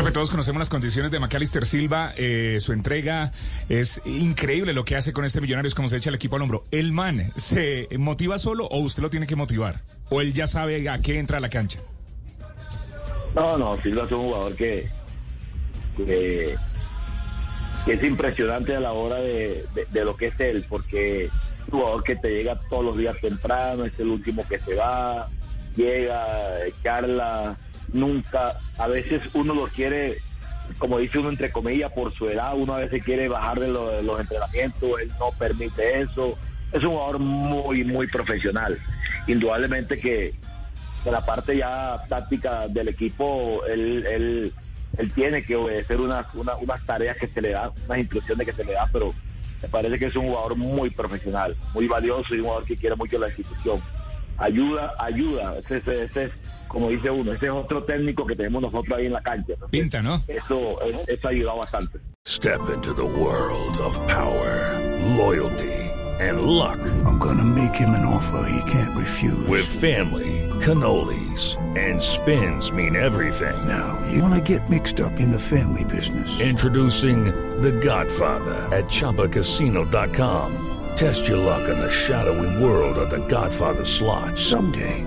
Profe, todos conocemos las condiciones de McAllister Silva. Eh, su entrega es increíble lo que hace con este millonario. Es como se echa el equipo al hombro. ¿El man se motiva solo o usted lo tiene que motivar? ¿O él ya sabe a qué entra a la cancha? No, no, Silva es un jugador que, es impresionante a la hora de, lo que es él, porque es un jugador que te llega todos los días temprano, es el último que se va, llega, charla, nunca, a veces uno lo quiere, como dice uno entre comillas, por su edad, uno a veces quiere bajar de, los entrenamientos, él no permite eso, es un jugador muy, muy profesional. Indudablemente que de la parte ya táctica del equipo, él, él, él tiene que obedecer unas, unas tareas que se le dan, unas instrucciones que se le da, pero me parece que es un jugador muy profesional, muy valioso y un jugador que quiere mucho la institución. Ayuda, ayuda, ese, ese, es, como dice uno, ese es otro técnico que tenemos nosotros ahí en la cancha. Pinta, ¿no? Eso, eh, eso ha ayudado bastante. Step into the world of power, loyalty. and luck. I'm gonna make him an offer he can't refuse. With family, cannolis, and spins mean everything. Now, you wanna get mixed up in the family business. Introducing The Godfather at ChumbaCasino.com. Test your luck in the shadowy world of The Godfather slot. Someday,